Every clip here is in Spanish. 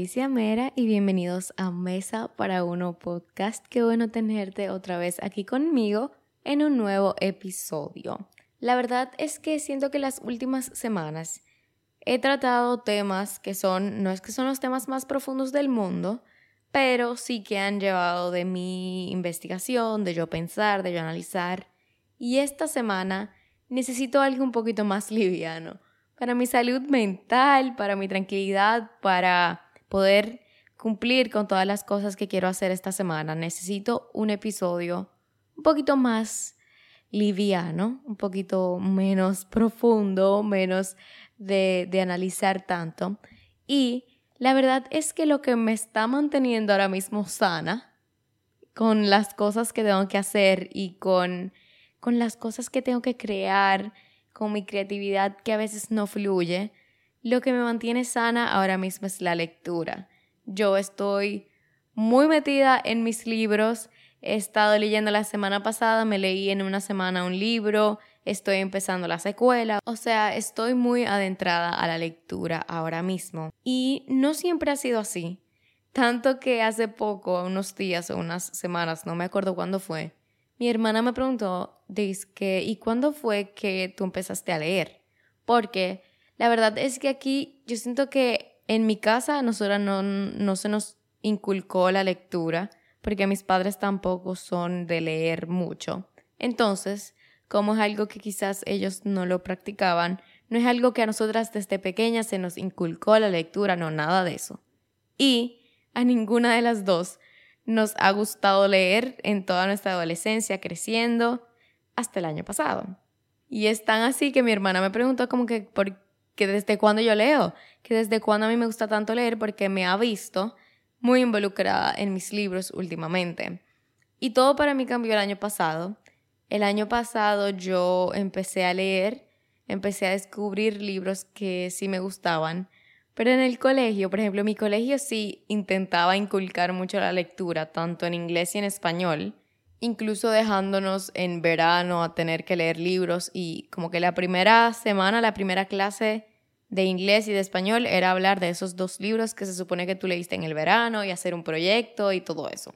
Alicia Mera y bienvenidos a Mesa para Uno Podcast. Qué bueno tenerte otra vez aquí conmigo en un nuevo episodio. La verdad es que siento que las últimas semanas he tratado temas que son, no es que son los temas más profundos del mundo, pero sí que han llevado de mi investigación, de yo pensar, de yo analizar. Y esta semana necesito algo un poquito más liviano para mi salud mental, para mi tranquilidad, para poder cumplir con todas las cosas que quiero hacer esta semana. Necesito un episodio un poquito más liviano, un poquito menos profundo, menos de, de analizar tanto. Y la verdad es que lo que me está manteniendo ahora mismo sana, con las cosas que tengo que hacer y con, con las cosas que tengo que crear, con mi creatividad que a veces no fluye, lo que me mantiene sana ahora mismo es la lectura. Yo estoy muy metida en mis libros, he estado leyendo la semana pasada, me leí en una semana un libro, estoy empezando la secuela, o sea, estoy muy adentrada a la lectura ahora mismo. Y no siempre ha sido así, tanto que hace poco, unos días o unas semanas, no me acuerdo cuándo fue, mi hermana me preguntó, que, ¿y cuándo fue que tú empezaste a leer? Porque la verdad es que aquí yo siento que en mi casa a nosotros no, no se nos inculcó la lectura, porque mis padres tampoco son de leer mucho. Entonces, como es algo que quizás ellos no lo practicaban, no es algo que a nosotras desde pequeñas se nos inculcó la lectura, no, nada de eso. Y a ninguna de las dos nos ha gustado leer en toda nuestra adolescencia, creciendo, hasta el año pasado. Y es tan así que mi hermana me preguntó como que, por, que desde cuándo yo leo, que desde cuándo a mí me gusta tanto leer porque me ha visto muy involucrada en mis libros últimamente. Y todo para mí cambió el año pasado. El año pasado yo empecé a leer, empecé a descubrir libros que sí me gustaban pero en el colegio, por ejemplo, mi colegio sí intentaba inculcar mucho la lectura, tanto en inglés y en español, incluso dejándonos en verano a tener que leer libros y como que la primera semana, la primera clase de inglés y de español era hablar de esos dos libros que se supone que tú leíste en el verano y hacer un proyecto y todo eso.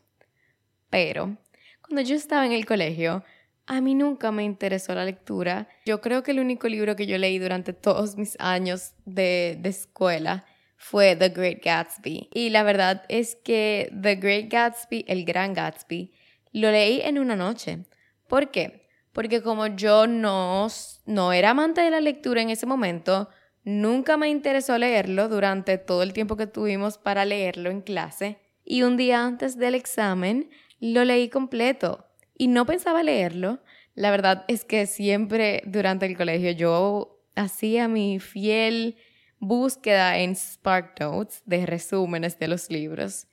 Pero cuando yo estaba en el colegio, a mí nunca me interesó la lectura. Yo creo que el único libro que yo leí durante todos mis años de, de, escuela fue The Great Gatsby. Y la verdad es que The Great Gatsby, el Gran Gatsby, lo leí en una noche. ¿Por qué? Porque como yo no, no era amante de la lectura en ese momento, nunca me interesó leerlo durante todo el tiempo que tuvimos para leerlo en clase. Y un día antes del examen lo leí completo y no pensaba leerlo. La verdad es que siempre durante el colegio yo hacía mi fiel búsqueda en Spark Notes de resúmenes de los libros.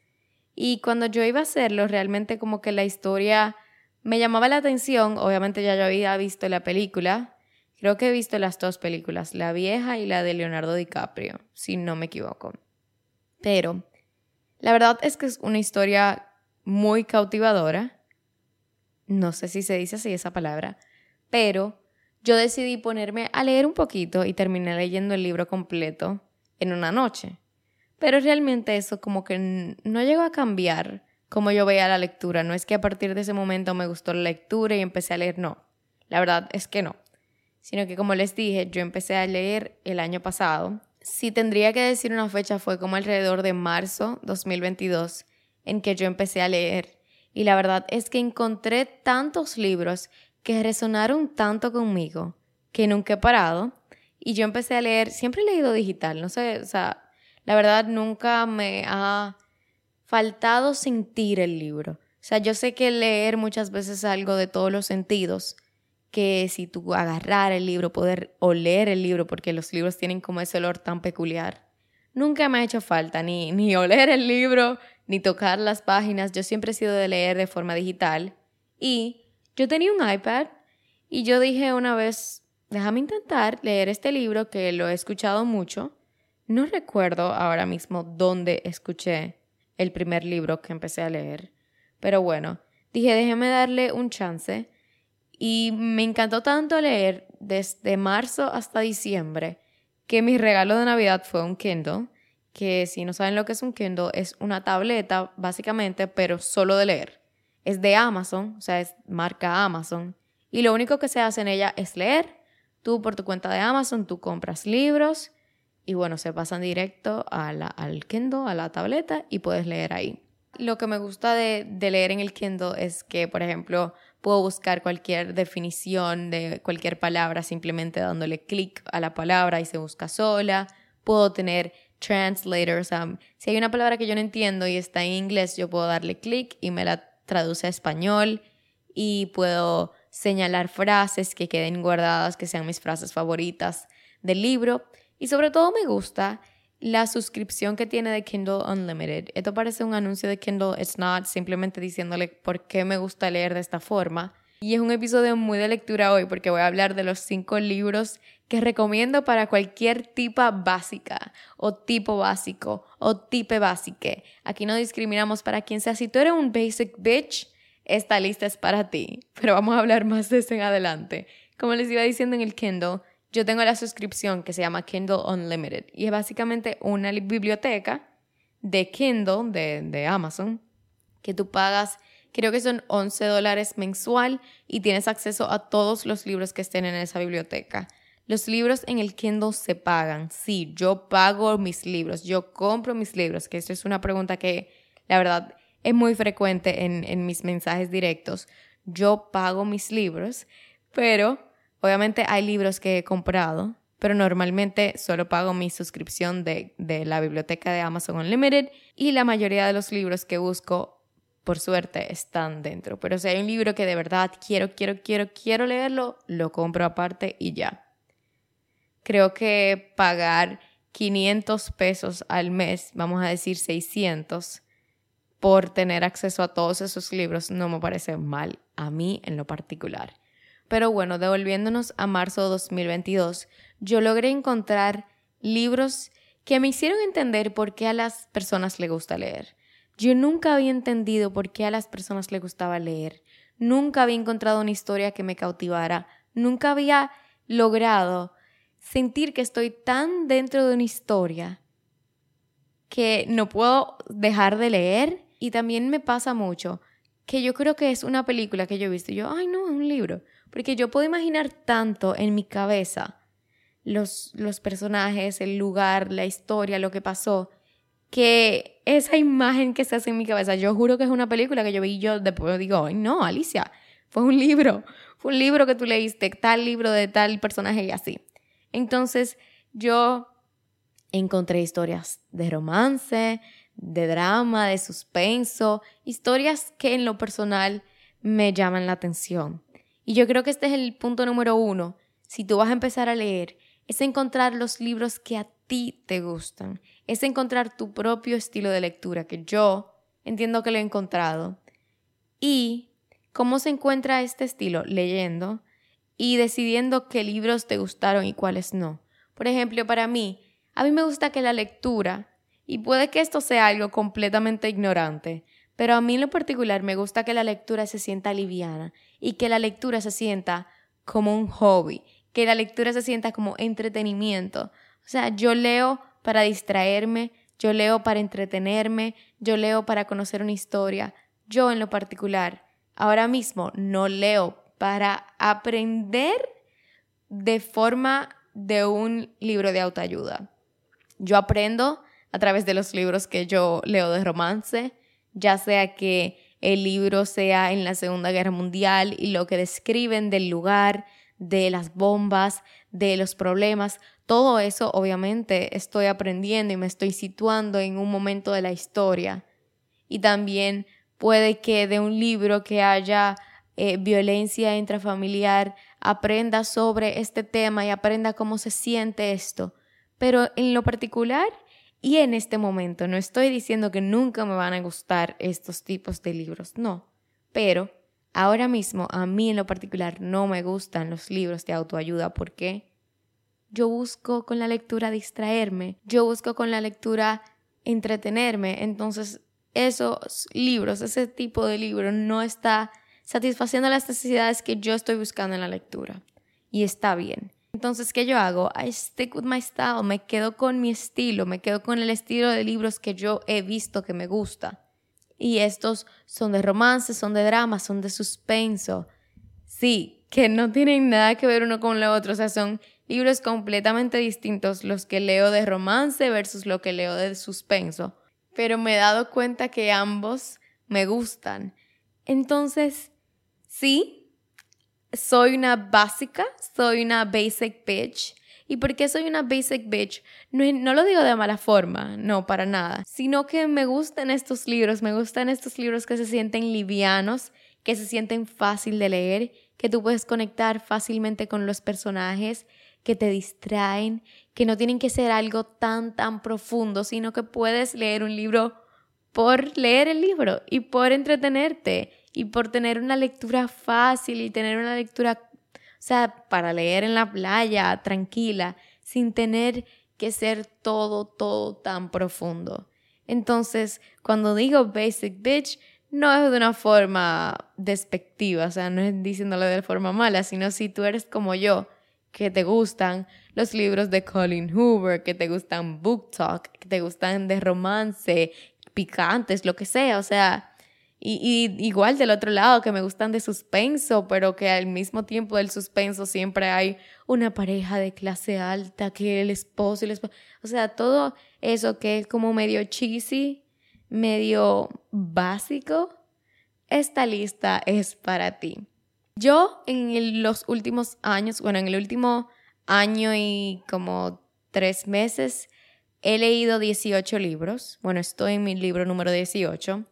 Y cuando yo iba a hacerlo, realmente como que la historia me llamaba la atención. Obviamente ya yo había visto la película. Creo que he visto las dos películas, la vieja y la de Leonardo DiCaprio, si no me equivoco. Pero la verdad es que es una historia muy cautivadora no sé si se dice así esa palabra, pero yo decidí ponerme a leer un poquito y terminé leyendo el libro completo en una noche. Pero realmente eso como que no llegó a cambiar como yo veía la lectura. No es que a partir de ese momento me gustó la lectura y empecé a leer, no. La verdad es que no. Sino que como les dije, yo empecé a leer el año pasado. Si tendría que decir una fecha fue como alrededor de marzo 2022 en que yo empecé a leer y la verdad es que encontré tantos libros que resonaron tanto conmigo que nunca he parado. Y yo empecé a leer, siempre he leído digital, no sé, o sea, la verdad nunca me ha faltado sentir el libro. O sea, yo sé que leer muchas veces es algo de todos los sentidos, que si tú agarrar el libro, poder oler el libro, porque los libros tienen como ese olor tan peculiar. Nunca me ha hecho falta ni, ni oler el libro, ni tocar las páginas. Yo siempre he sido de leer de forma digital. Y yo tenía un iPad y yo dije una vez, déjame intentar leer este libro que lo he escuchado mucho. No recuerdo ahora mismo dónde escuché el primer libro que empecé a leer. Pero bueno, dije, déjeme darle un chance. Y me encantó tanto leer desde marzo hasta diciembre que mi regalo de Navidad fue un Kindle que si no saben lo que es un Kindle, es una tableta básicamente, pero solo de leer. Es de Amazon, o sea, es marca Amazon. Y lo único que se hace en ella es leer. Tú por tu cuenta de Amazon, tú compras libros y bueno, se pasan directo a la, al Kindle, a la tableta y puedes leer ahí. Lo que me gusta de, de leer en el Kindle es que, por ejemplo, puedo buscar cualquier definición de cualquier palabra simplemente dándole clic a la palabra y se busca sola. Puedo tener translators. si hay una palabra que yo no entiendo y está en inglés, yo puedo darle clic y me la traduce a español y puedo señalar frases que queden guardadas, que sean mis frases favoritas del libro. Y sobre todo me gusta la suscripción que tiene de Kindle Unlimited. Esto parece un anuncio de Kindle It's Not, simplemente diciéndole por qué me gusta leer de esta forma. Y es un episodio muy de lectura hoy porque voy a hablar de los cinco libros que recomiendo para cualquier tipa básica o tipo básico o tipe básique. Aquí no discriminamos para quien sea. Si tú eres un basic bitch, esta lista es para ti. Pero vamos a hablar más de eso en adelante. Como les iba diciendo en el Kindle, yo tengo la suscripción que se llama Kindle Unlimited y es básicamente una biblioteca de Kindle de, de Amazon que tú pagas, creo que son 11 dólares mensual y tienes acceso a todos los libros que estén en esa biblioteca. Los libros en el Kindle se pagan. Sí, yo pago mis libros, yo compro mis libros, que esto es una pregunta que la verdad es muy frecuente en, en mis mensajes directos. Yo pago mis libros, pero Obviamente hay libros que he comprado, pero normalmente solo pago mi suscripción de, de, la biblioteca de Amazon Unlimited y la mayoría de los libros que busco, por suerte, están dentro. Pero si hay un libro que de verdad quiero, quiero, quiero, quiero leerlo, lo compro aparte y ya. Creo que pagar 500 pesos al mes, vamos a decir 600, por tener acceso a todos esos libros no me parece mal a mí en lo particular. Pero bueno, devolviéndonos a marzo de 2022, yo logré encontrar libros que me hicieron entender por qué a las personas les gusta leer. Yo nunca había entendido por qué a las personas les gustaba leer. Nunca había encontrado una historia que me cautivara. Nunca había logrado sentir que estoy tan dentro de una historia que no puedo dejar de leer. Y también me pasa mucho que yo creo que es una película que yo he visto y yo, ay no, es un libro. Porque yo puedo imaginar tanto en mi cabeza los, los personajes, el lugar, la historia, lo que pasó, que esa imagen que se hace en mi cabeza, yo juro que es una película que yo vi y yo después digo, ay no, Alicia, fue un libro, fue un libro que tú leíste, tal libro de tal personaje y así. Entonces yo encontré historias de romance, de drama, de suspenso, historias que en lo personal me llaman la atención. Y yo creo que este es el punto número uno. Si tú vas a empezar a leer, es encontrar los libros que a ti te gustan. Es encontrar tu propio estilo de lectura, que yo entiendo que lo he encontrado. Y cómo se encuentra este estilo leyendo y decidiendo qué libros te gustaron y cuáles no. Por ejemplo, para mí, a mí me gusta que la lectura, y puede que esto sea algo completamente ignorante, pero a mí en lo particular me gusta que la lectura se sienta liviana y que la lectura se sienta como un hobby, que la lectura se sienta como entretenimiento. O sea, yo leo para distraerme, yo leo para entretenerme, yo leo para conocer una historia. Yo en lo particular, ahora mismo no leo para aprender de forma de un libro de autoayuda. Yo aprendo a través de los libros que yo leo de romance, ya sea que el libro sea en la Segunda Guerra Mundial y lo que describen del lugar, de las bombas, de los problemas, todo eso obviamente estoy aprendiendo y me estoy situando en un momento de la historia. Y también puede que de un libro que haya eh, violencia intrafamiliar aprenda sobre este tema y aprenda cómo se siente esto. Pero en lo particular, y en este momento no estoy diciendo que nunca me van a gustar estos tipos de libros, no, pero ahora mismo a mí en lo particular no me gustan los libros de autoayuda porque yo busco con la lectura distraerme, yo busco con la lectura entretenerme, entonces esos libros, ese tipo de libro no está satisfaciendo las necesidades que yo estoy buscando en la lectura y está bien. Entonces, ¿qué yo hago? I stick with my style, me quedo con mi estilo, me quedo con el estilo de libros que yo he visto que me gusta. Y estos son de romance, son de drama, son de suspenso. Sí, que no tienen nada que ver uno con lo otro, o sea, son libros completamente distintos los que leo de romance versus lo que leo de suspenso. Pero me he dado cuenta que ambos me gustan. Entonces, sí, soy una básica, soy una basic bitch. ¿Y por qué soy una basic bitch? No, no, lo digo de mala forma, no, para nada, sino que me gustan estos libros, me gustan estos libros que se sienten livianos, que se sienten fácil de leer, que tú puedes conectar fácilmente con los personajes, que te distraen, que no tienen que ser algo tan, tan profundo, sino que puedes leer un libro por leer el libro y por entretenerte y por tener una lectura fácil y tener una lectura, o sea, para leer en la playa, tranquila, sin tener que ser todo, todo tan profundo. Entonces, cuando digo basic bitch, no es de una forma despectiva, o sea, no es diciéndolo de forma mala, sino si tú eres como yo, que te gustan los libros de Colin Hoover, que te gustan book talk, que te gustan de romance, picantes, lo que sea, o sea, y, igual del otro lado, que me gustan de suspenso, pero que al mismo tiempo del suspenso siempre hay una pareja de clase alta, que el esposo y el esposo, o sea, todo eso que es como medio cheesy, medio básico, esta lista es para ti. Yo en los últimos años, bueno, en el último año y como tres meses, he leído 18 libros. Bueno, estoy en mi libro número 18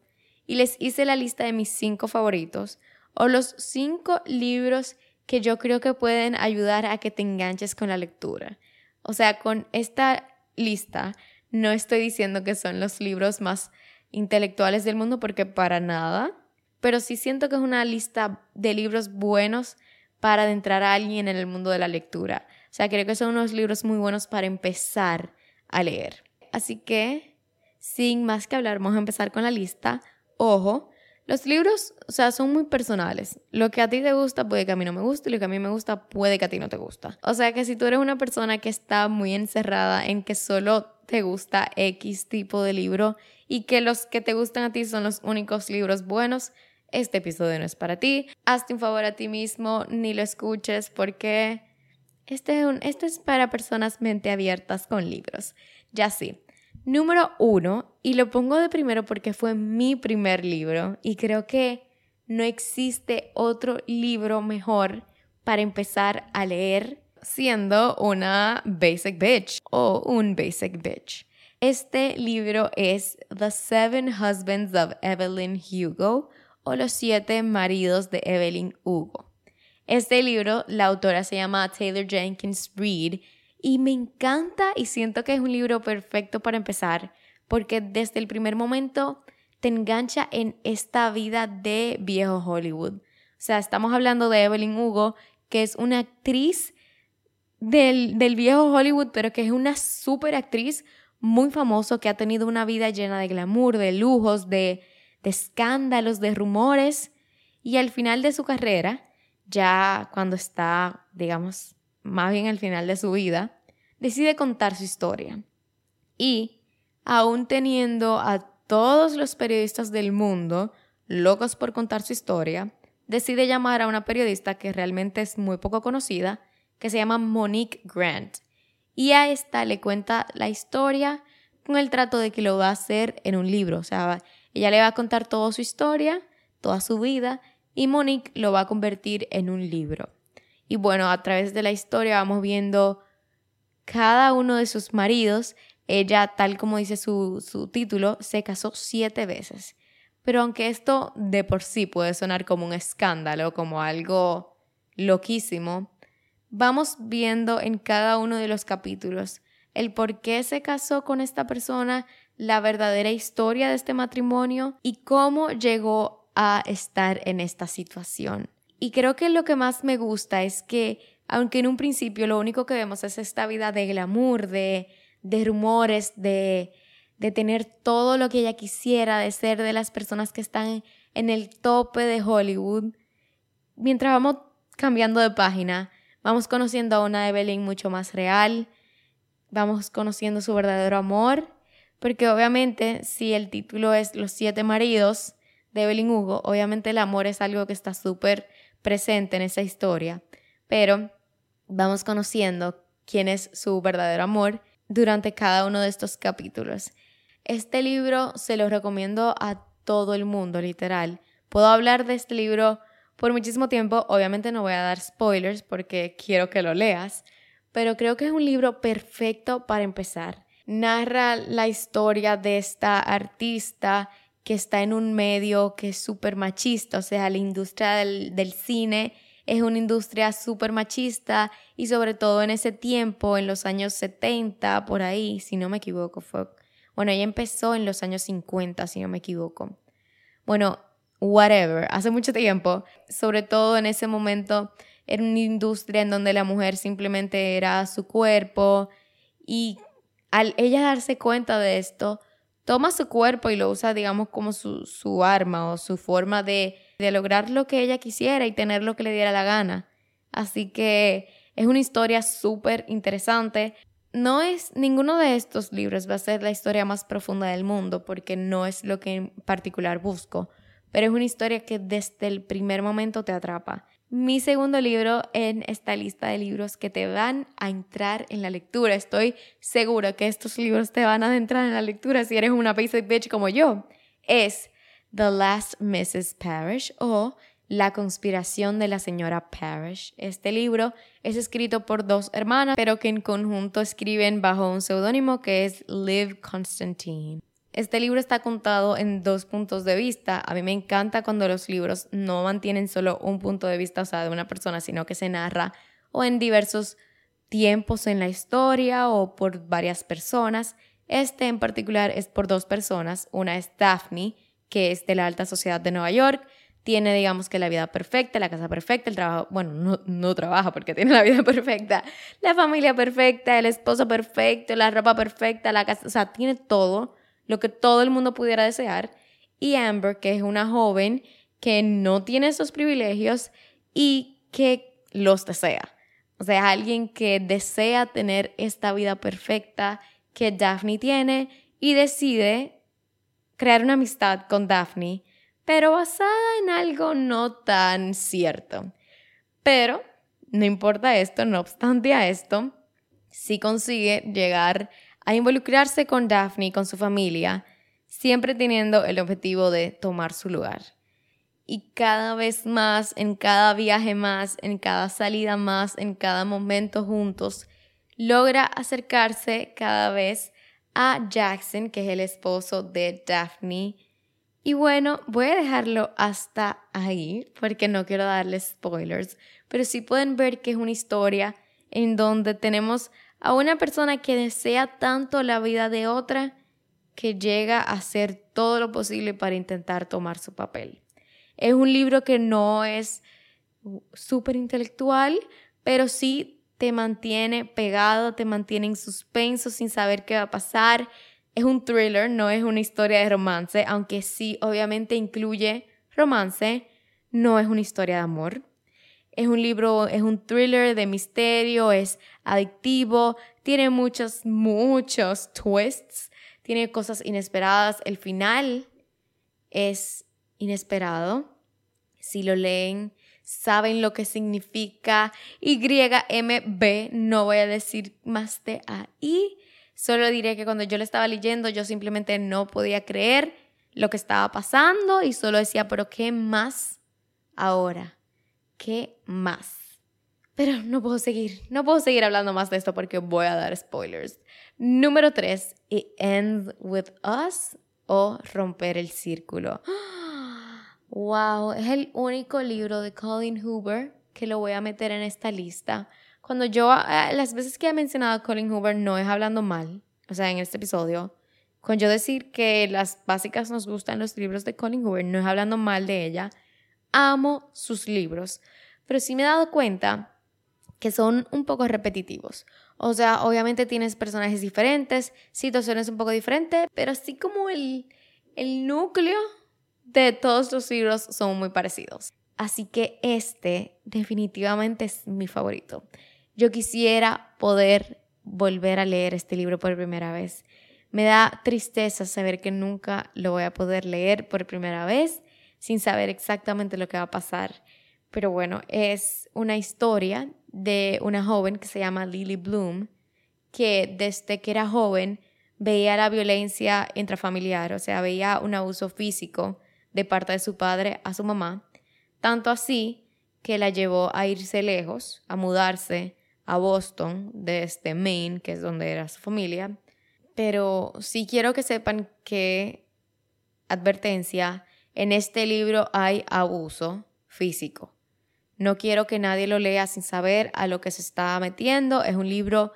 y les hice la lista de mis cinco favoritos o los cinco libros que yo creo que pueden ayudar a que te enganches con la lectura. O sea, con esta lista no estoy diciendo que son los libros más intelectuales del mundo porque para nada, pero sí siento que es una lista de libros buenos para adentrar a alguien en el mundo de la lectura. O sea, creo que son unos libros muy buenos para empezar a leer. Así que, sin más que hablar, vamos a empezar con la lista. Ojo, los libros, o sea, son muy personales. Lo que a ti te gusta puede que a mí no me guste y lo que a mí me gusta puede que a ti no te gusta. O sea que si tú eres una persona que está muy encerrada en que solo te gusta X tipo de libro y que los que te gustan a ti son los únicos libros buenos, este episodio no es para ti. Hazte un favor a ti mismo, ni lo escuches porque este es, este es para personas mente abiertas con libros. Ya sí. Número uno, y lo pongo de primero porque fue mi primer libro y creo que no existe otro libro mejor para empezar a leer siendo una basic bitch o un basic bitch. Este libro es The Seven Husbands of Evelyn Hugo o Los Siete Maridos de Evelyn Hugo. Este libro, la autora se llama Taylor Jenkins Reid y me encanta y siento que es un libro perfecto para empezar porque desde el primer momento te engancha en esta vida de viejo Hollywood. O sea, estamos hablando de Evelyn Hugo, que es una actriz del, viejo Hollywood, pero que es una súper actriz muy famosa que ha tenido una vida llena de glamour, de lujos, de, de escándalos, de rumores. Y al final de su carrera, ya cuando está, digamos, más bien al final de su vida, decide contar su historia. Y, aún teniendo a todos los periodistas del mundo locos por contar su historia, decide llamar a una periodista que realmente es muy poco conocida, que se llama Monique Grant. Y a esta le cuenta la historia con el trato de que lo va a hacer en un libro. O sea, ella le va a contar toda su historia, toda su vida, y Monique lo va a convertir en un libro. Y bueno, a través de la historia vamos viendo cada uno de sus maridos. Ella, tal como dice su, su título, se casó siete veces. Pero aunque esto de por sí puede sonar como un escándalo, como algo loquísimo, vamos viendo en cada uno de los capítulos el por qué se casó con esta persona, la verdadera historia de este matrimonio y cómo llegó a estar en esta situación. Y creo que lo que más me gusta es que, aunque en un principio lo único que vemos es esta vida de glamour, de, de rumores, de, de tener todo lo que ella quisiera, de ser de las personas que están en el tope de Hollywood, mientras vamos cambiando de página, vamos conociendo a una Evelyn mucho más real, vamos conociendo su verdadero amor, porque obviamente si el título es Los siete maridos de Evelyn Hugo, obviamente el amor es algo que está súper presente en esa historia, pero vamos conociendo quién es su verdadero amor durante cada uno de estos capítulos. Este libro se lo recomiendo a todo el mundo, literal. Puedo hablar de este libro por muchísimo tiempo, obviamente no voy a dar spoilers porque quiero que lo leas, pero creo que es un libro perfecto para empezar. Narra la historia de esta artista que está en un medio que es súper machista, o sea, la industria del, cine es una industria súper machista y sobre todo en ese tiempo, en los años 70, por ahí, si no me equivoco, fue... Bueno, ella empezó en los años 50, si no me equivoco. Bueno, whatever, hace mucho tiempo, sobre todo en ese momento, era una industria en donde la mujer simplemente era su cuerpo y al ella darse cuenta de esto, toma su cuerpo y lo usa, digamos, como su, su arma o su forma de, de lograr lo que ella quisiera y tener lo que le diera la gana. Así que es una historia súper interesante. No es ninguno de estos libros va a ser la historia más profunda del mundo porque no es lo que en particular busco, pero es una historia que desde el primer momento te atrapa mi segundo libro en esta lista de libros que te van a entrar en la lectura. Estoy segura que estos libros te van a entrar en la lectura si eres una basic bitch como yo. Es The Last Mrs. Parrish o La conspiración de la señora Parrish. Este libro es escrito por dos hermanas, pero que en conjunto escriben bajo un seudónimo que es Liv Constantine. Este libro está contado en dos puntos de vista. A mí me encanta cuando los libros no mantienen solo un punto de vista, o sea, de una persona, sino que se narra o en diversos tiempos en la historia o por varias personas. Este en particular es por dos personas. Una es Daphne, que es de la alta sociedad de Nueva York. Tiene, digamos que la vida perfecta, la casa perfecta, el trabajo, bueno, no, no trabaja porque tiene la vida perfecta, la familia perfecta, el esposo perfecto, la ropa perfecta, la casa, o sea, tiene todo lo que todo el mundo pudiera desear, y Amber, que es una joven que no tiene esos privilegios y que los desea. O sea, alguien que desea tener esta vida perfecta que Daphne tiene y decide crear una amistad con Daphne, pero basada en algo no tan cierto. Pero, no importa esto, no obstante a esto, sí consigue llegar a involucrarse con Daphne y con su familia, siempre teniendo el objetivo de tomar su lugar. Y cada vez más, en cada viaje más, en cada salida más, en cada momento juntos, logra acercarse cada vez a Jackson, que es el esposo de Daphne. Y bueno, voy a dejarlo hasta ahí porque no quiero darles spoilers, pero sí pueden ver que es una historia en donde tenemos a una persona que desea tanto la vida de otra que llega a hacer todo lo posible para intentar tomar su papel. Es un libro que no es súper intelectual, pero sí te mantiene pegado, te mantiene en suspenso sin saber qué va a pasar. Es un thriller, no es una historia de romance, aunque sí obviamente incluye romance, no es una historia de amor. Es un libro, es un thriller de misterio, es adictivo, tiene muchos, muchos twists, tiene cosas inesperadas. El final es inesperado. Si lo leen, saben lo que significa YMB. No voy a decir más de ahí. Solo diré que cuando yo lo estaba leyendo, yo simplemente no podía creer lo que estaba pasando y solo decía, pero ¿qué más ahora? ¿Qué más? Pero no puedo seguir, no puedo seguir hablando más de esto porque voy a dar spoilers. Número 3, It Ends With Us o Romper el Círculo. Wow, es el único libro de Colin Hoover que lo voy a meter en esta lista. Cuando yo, eh, las veces que he mencionado a Colin Hoover no es hablando mal, o sea, en este episodio, con yo decir que las básicas nos gustan los libros de Colin Hoover, no es hablando mal de ella, amo sus libros, pero sí me he dado cuenta que son un poco repetitivos. O sea, obviamente tienes personajes diferentes, situaciones un poco diferentes, pero así como el, el núcleo de todos los libros son muy parecidos. Así que este definitivamente es mi favorito. Yo quisiera poder volver a leer este libro por primera vez. Me da tristeza saber que nunca lo voy a poder leer por primera vez sin saber exactamente lo que va a pasar. Pero bueno, es una historia de una joven que se llama Lily Bloom, que desde que era joven veía la violencia intrafamiliar, o sea, veía un abuso físico de parte de su padre a su mamá, tanto así que la llevó a irse lejos, a mudarse a Boston, desde Maine, que es donde era su familia. Pero sí quiero que sepan que, advertencia, en este libro hay abuso físico. No quiero que nadie lo lea sin saber a lo que se está metiendo. Es un libro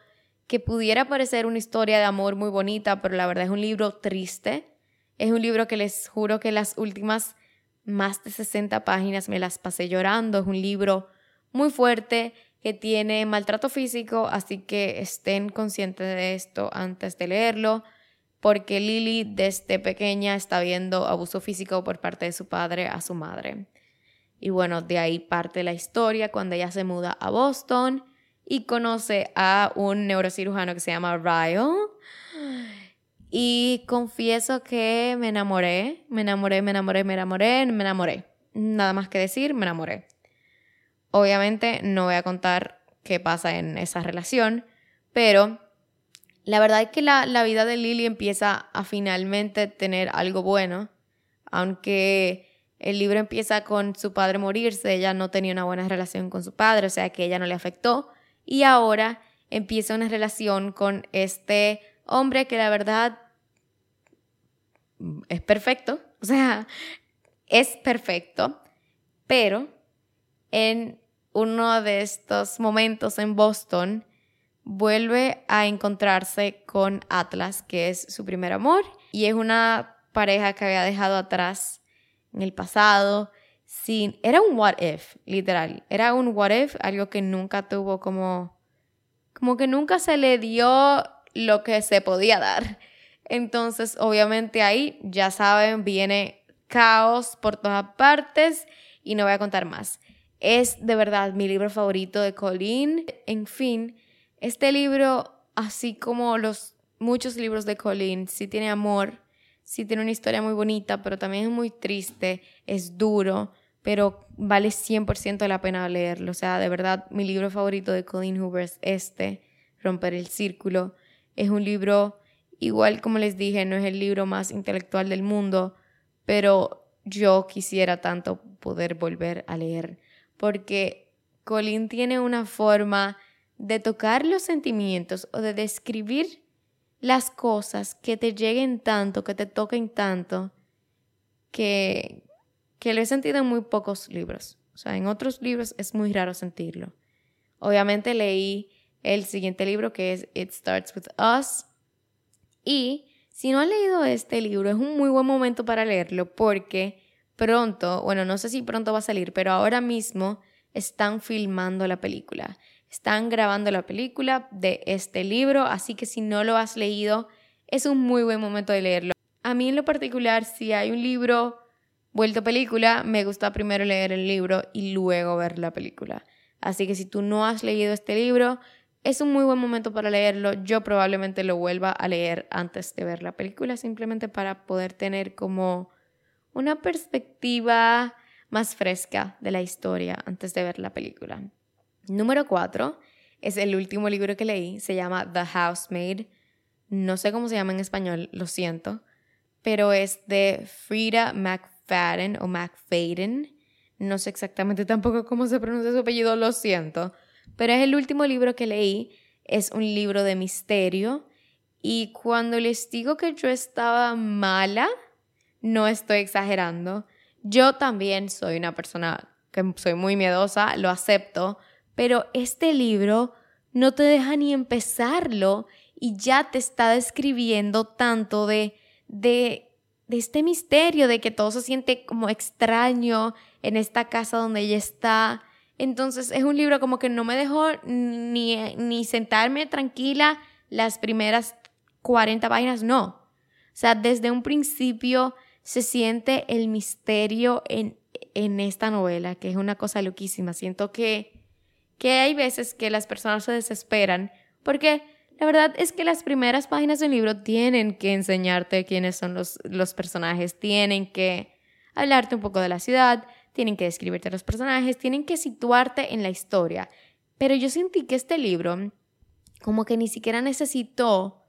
que pudiera parecer una historia de amor muy bonita, pero la verdad es un libro triste. Es un libro que les juro que las últimas más de 60 páginas me las pasé llorando. Es un libro muy fuerte que tiene maltrato físico, así que estén conscientes de esto antes de leerlo, porque Lily desde pequeña está viendo abuso físico por parte de su padre a su madre. Y bueno, de ahí parte la historia cuando ella se muda a Boston y conoce a un neurocirujano que se llama Ryan. Y confieso que me enamoré, me enamoré, me enamoré, me enamoré, me enamoré. Nada más que decir, me enamoré. Obviamente no voy a contar qué pasa en esa relación, pero la verdad es que la, la vida de Lily empieza a finalmente tener algo bueno, aunque el libro empieza con su padre morirse, ella no tenía una buena relación con su padre, o sea que ella no le afectó, y ahora empieza una relación con este hombre que la verdad es perfecto, o sea, es perfecto, pero en uno de estos momentos en Boston vuelve a encontrarse con Atlas, que es su primer amor, y es una pareja que había dejado atrás en el pasado, sin, era un what if, literal, era un what if, algo que nunca tuvo como, como que nunca se le dio lo que se podía dar. Entonces, obviamente ahí, ya saben, viene caos por todas partes y no voy a contar más. Es de verdad mi libro favorito de Colleen. En fin, este libro, así como los muchos libros de Colleen, sí tiene amor, sí tiene una historia muy bonita, pero también es muy triste, es duro, pero vale 100% la pena leerlo. O sea, de verdad, mi libro favorito de Colleen Hoover es este, Romper el Círculo. Es un libro, igual como les dije, no es el libro más intelectual del mundo, pero yo quisiera tanto poder volver a leer, porque Colleen tiene una forma de tocar los sentimientos o de describir las cosas que te lleguen tanto, que te toquen tanto, que, que lo he sentido en muy pocos libros. O sea, en otros libros es muy raro sentirlo. Obviamente leí el siguiente libro que es It Starts With Us. Y si no han leído este libro, es un muy buen momento para leerlo porque pronto, bueno, no sé si pronto va a salir, pero ahora mismo están filmando la película. Están grabando la película de este libro, así que si no lo has leído, es un muy buen momento de leerlo. A mí en lo particular, si hay un libro vuelto película, me gusta primero leer el libro y luego ver la película. Así que si tú no has leído este libro, es un muy buen momento para leerlo. Yo probablemente lo vuelva a leer antes de ver la película, simplemente para poder tener como una perspectiva más fresca de la historia antes de ver la película. Número 4 es el último libro que leí, se llama The Housemaid. No sé cómo se llama en español, lo siento, pero es de Frida McFadden o McFadden. No sé exactamente tampoco cómo se pronuncia su apellido, lo siento. Pero es el último libro que leí. Es un libro de misterio. Y cuando les digo que yo estaba mala, no estoy exagerando. Yo también soy una persona que soy muy miedosa, lo acepto. Pero este libro no te deja ni empezarlo y ya te está describiendo tanto de, de este misterio de que todo se siente como extraño en esta casa donde ella está. Entonces es un libro como que no me dejó ni, ni sentarme tranquila las primeras 40 páginas, no. O sea, desde un principio se siente el misterio en en esta novela, que es una cosa loquísima. Siento que, que hay veces que las personas se desesperan porque la verdad es que las primeras páginas del libro tienen que enseñarte quiénes son los, los personajes, tienen que hablarte un poco de la ciudad, tienen que describirte los personajes, tienen que situarte en la historia. Pero yo sentí que este libro como que ni siquiera necesitó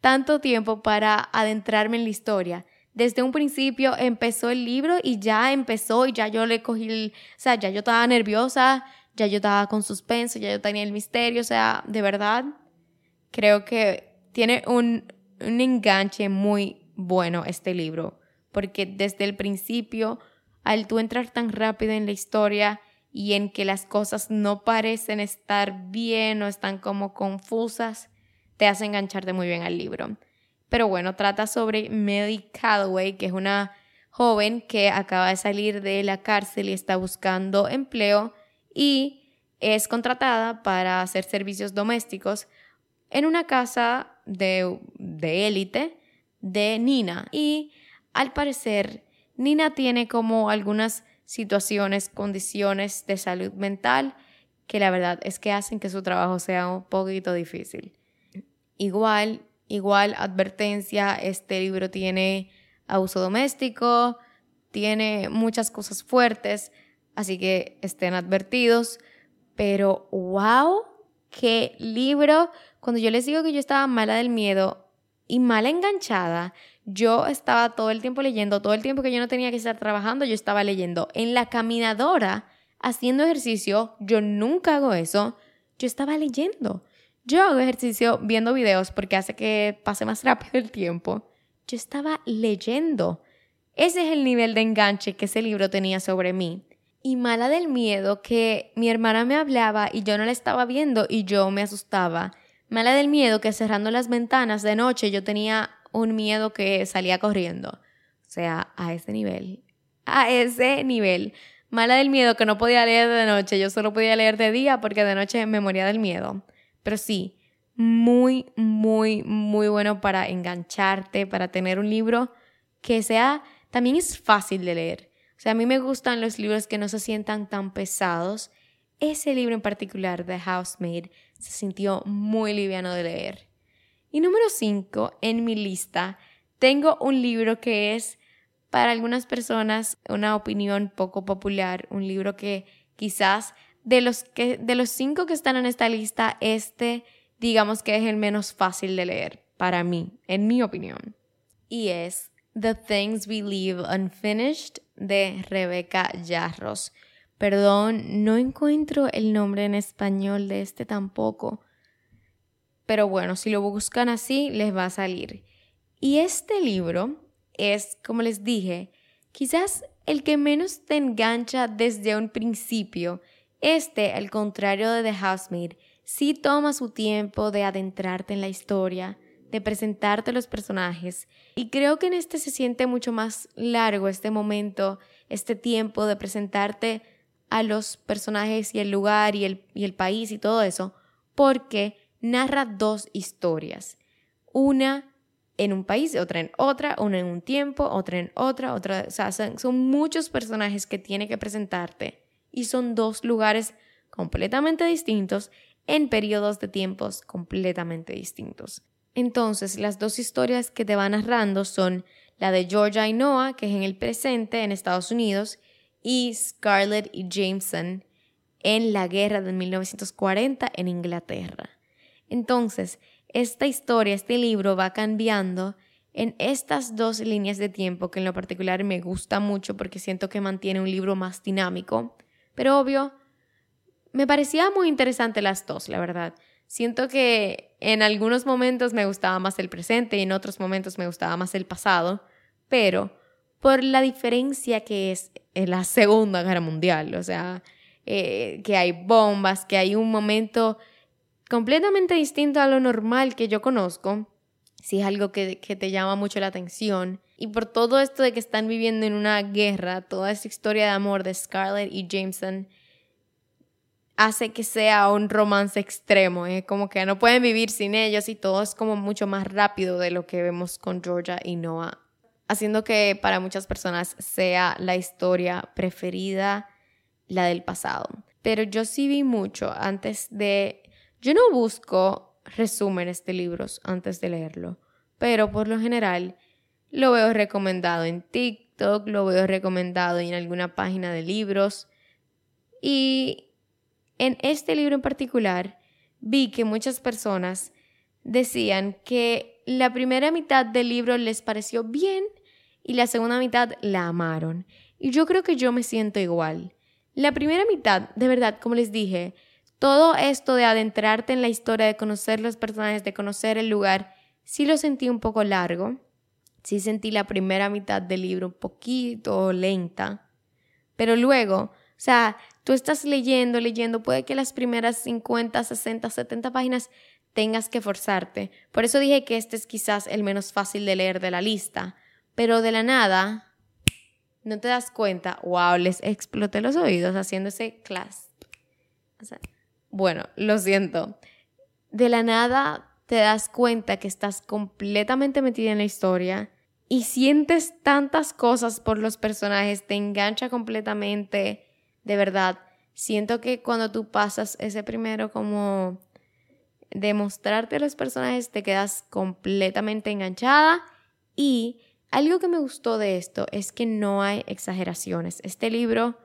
tanto tiempo para adentrarme en la historia. Desde un principio empezó el libro y ya empezó y ya yo le cogí o sea, ya yo estaba nerviosa, ya yo estaba con suspenso, ya yo tenía el misterio, o sea, de verdad, creo que tiene un, un enganche muy bueno este libro, porque desde el principio, al tú entrar tan rápido en la historia y en que las cosas no parecen estar bien o están como confusas, te hace engancharte muy bien al libro. Pero bueno, trata sobre Melly Calloway, que es una joven que acaba de salir de la cárcel y está buscando empleo y es contratada para hacer servicios domésticos en una casa de élite de, Nina. Y al parecer, Nina tiene como algunas situaciones, condiciones de salud mental que la verdad es que hacen que su trabajo sea un poquito difícil. Igual, igual advertencia, este libro tiene abuso doméstico, tiene muchas cosas fuertes, así que estén advertidos. Pero wow, qué libro. Cuando yo les digo que yo estaba mala del miedo y mala enganchada, yo estaba todo el tiempo leyendo, todo el tiempo que yo no tenía que estar trabajando, yo estaba leyendo. En la caminadora, haciendo ejercicio, yo nunca hago eso, yo estaba leyendo. Yo hago ejercicio viendo videos porque hace que pase más rápido el tiempo. Yo estaba leyendo. Ese es el nivel de enganche que ese libro tenía sobre mí y mala del miedo que mi hermana me hablaba y yo no la estaba viendo y yo me asustaba. Mala del miedo que cerrando las ventanas de noche yo tenía un miedo que salía corriendo. O sea, a ese nivel. A ese nivel. Mala del miedo que no podía leer de noche, yo solo podía leer de día porque de noche me moría del miedo. Pero sí, muy, muy, muy bueno para engancharte, para tener un libro que sea, también es fácil de leer. O sea, a mí me gustan los libros que no se sientan tan pesados. Ese libro en particular, The Housemaid, se sintió muy liviano de leer. Y número 5, en mi lista, tengo un libro que es para algunas personas una opinión poco popular, un libro que quizás de los, que, de los cinco que están en esta lista, este digamos que es el menos fácil de leer para mí, en mi opinión. Y es The Things We Leave Unfinished de Rebeca Yarros. Perdón, no encuentro el nombre en español de este tampoco. Pero bueno, si lo buscan así, les va a salir. Y este libro es, como les dije, quizás el que menos te engancha desde un principio. Este, al contrario de The Housemaid, sí toma su tiempo de adentrarte en la historia, de presentarte los personajes. Y creo que en este se siente mucho más largo este momento, este tiempo de presentarte a los personajes y el lugar y el, y el país y todo eso, porque narra dos historias. Una en un país, otra en otra, una en un tiempo, otra en otra, otra. O sea, son, son muchos personajes que tiene que presentarte y son dos lugares completamente distintos en periodos de tiempos completamente distintos. Entonces, las dos historias que te van narrando son la de Georgia y Noah, que es en el presente en Estados Unidos, y Scarlett y Jameson en la guerra de 1940 en Inglaterra. Entonces, esta historia, este libro va cambiando en estas dos líneas de tiempo que en lo particular me gusta mucho porque siento que mantiene un libro más dinámico, pero obvio, me parecía muy interesante las dos, la verdad. Siento que en algunos momentos me gustaba más el presente y en otros momentos me gustaba más el pasado, pero por la diferencia que es la Segunda Guerra Mundial, o sea, eh, que hay bombas, que hay un momento completamente distinto a lo normal que yo conozco, si es algo que, que te llama mucho la atención, y por todo esto de que están viviendo en una guerra, toda esta historia de amor de Scarlett y Jameson, hace que sea un romance extremo, es como que no pueden vivir sin ellos y todo es como mucho más rápido de lo que vemos con Georgia y Noah. haciendo que para muchas personas sea la historia preferida, la del pasado. Pero yo sí vi mucho antes de... Yo no busco resúmenes de libros antes de leerlo, pero por lo general lo veo recomendado en TikTok, lo veo recomendado en alguna página de libros. Y en este libro en particular vi que muchas personas decían que la primera mitad del libro les pareció bien y la segunda mitad la amaron. Y yo creo que yo me siento igual. La primera mitad, de verdad, como les dije, todo esto de adentrarte en la historia, de conocer los personajes, de conocer el lugar, sí lo sentí un poco largo. Sí sentí la primera mitad del libro un poquito lenta. Pero luego, o sea, tú estás leyendo, leyendo, puede que las primeras 50, 60, 70 páginas tengas que forzarte. Por eso dije que este es quizás el menos fácil de leer de la lista. Pero de la nada, no te das cuenta, wow, les exploté los oídos haciendo ese class. bueno, lo siento. De la nada te das cuenta que estás completamente metida en la historia y sientes tantas cosas por los personajes, te engancha completamente, de verdad. Siento que cuando tú pasas ese primero como demostrarte a los personajes, te quedas completamente enganchada y algo que me gustó de esto es que no hay exageraciones. Este libro,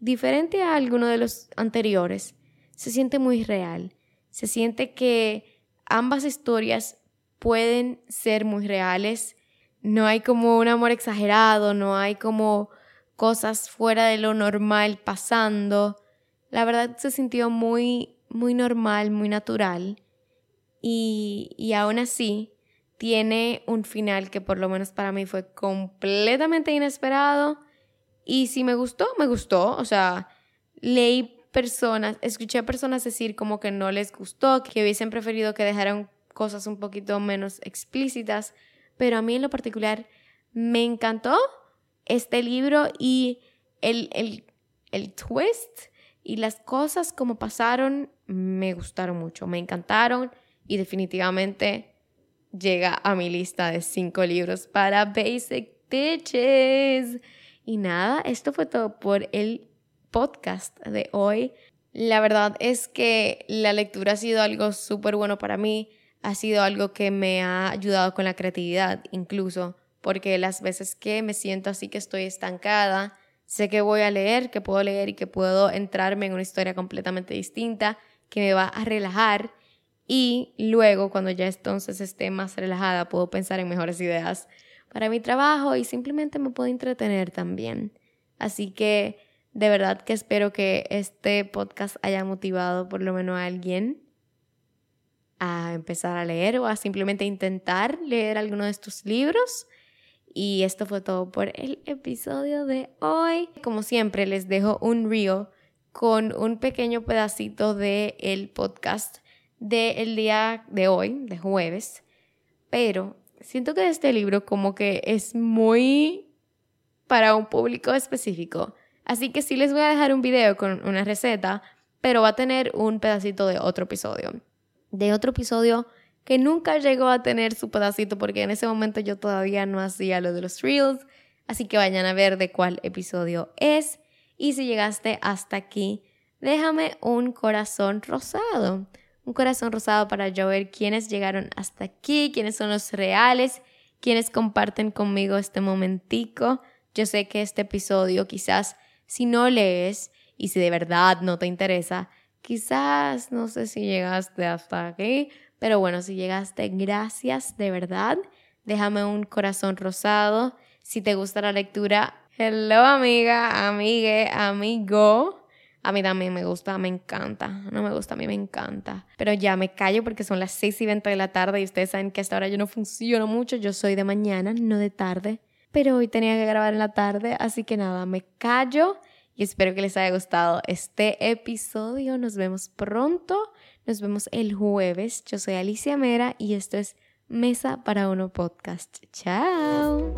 diferente a alguno de los anteriores, se siente muy real. Se siente que ambas historias pueden ser muy reales. No hay como un amor exagerado, no hay como cosas fuera de lo normal pasando. La verdad se sintió muy, muy normal, muy natural. Y, y aún así, tiene un final que por lo menos para mí fue completamente inesperado. Y si me gustó, me gustó. O sea, leí personas, escuché a personas decir como que no les gustó, que hubiesen preferido que dejaran cosas un poquito menos explícitas. Pero a mí en lo particular me encantó este libro y el, el, el twist y las cosas como pasaron me gustaron mucho, me encantaron y definitivamente llega a mi lista de cinco libros para Basic Bitches. Y nada, esto fue todo por el podcast de hoy. La verdad es que la lectura ha sido algo súper bueno para mí, ha sido algo que me ha ayudado con la creatividad incluso, porque las veces que me siento así que estoy estancada, sé que voy a leer, que puedo leer y que puedo entrarme en una historia completamente distinta, que me va a relajar y luego, cuando ya entonces esté más relajada, puedo pensar en mejores ideas para mi trabajo y simplemente me puedo entretener también. Así que de verdad que espero que este podcast haya motivado por lo menos a alguien a empezar a leer o a simplemente intentar leer alguno de estos libros. Y esto fue todo por el episodio de hoy. Como siempre, les dejo un reel con un pequeño pedacito del el podcast del día de hoy, de jueves, pero siento que este libro como que es muy para un público específico. Así que sí les voy a dejar un video con una receta, pero va a tener un pedacito de otro episodio. De otro episodio que nunca llegó a tener su pedacito porque en ese momento yo todavía no hacía lo de los reels. Así que vayan a ver de cuál episodio es. Y si llegaste hasta aquí, déjame un corazón rosado un corazón rosado para yo ver quiénes llegaron hasta aquí, quiénes son los reales, quiénes comparten conmigo este momentico. Yo sé que este episodio quizás si no lees y si de verdad no te interesa, quizás no sé si llegaste hasta aquí, pero bueno, si llegaste, gracias de verdad. Déjame un corazón rosado. Si te gusta la lectura, hello amiga, amigue, amigo. A mí también me gusta, me encanta. No me gusta, a mí me encanta. Pero ya me callo porque son las 6 y 20 de la tarde y ustedes saben que hasta ahora yo no funciono mucho. Yo soy de mañana, no de tarde. Pero hoy tenía que grabar en la tarde, así que nada, me callo y espero que les haya gustado este episodio. Nos vemos pronto. Nos vemos el jueves. Yo soy Alicia Mera y esto es Mesa para Uno Podcast. Chao.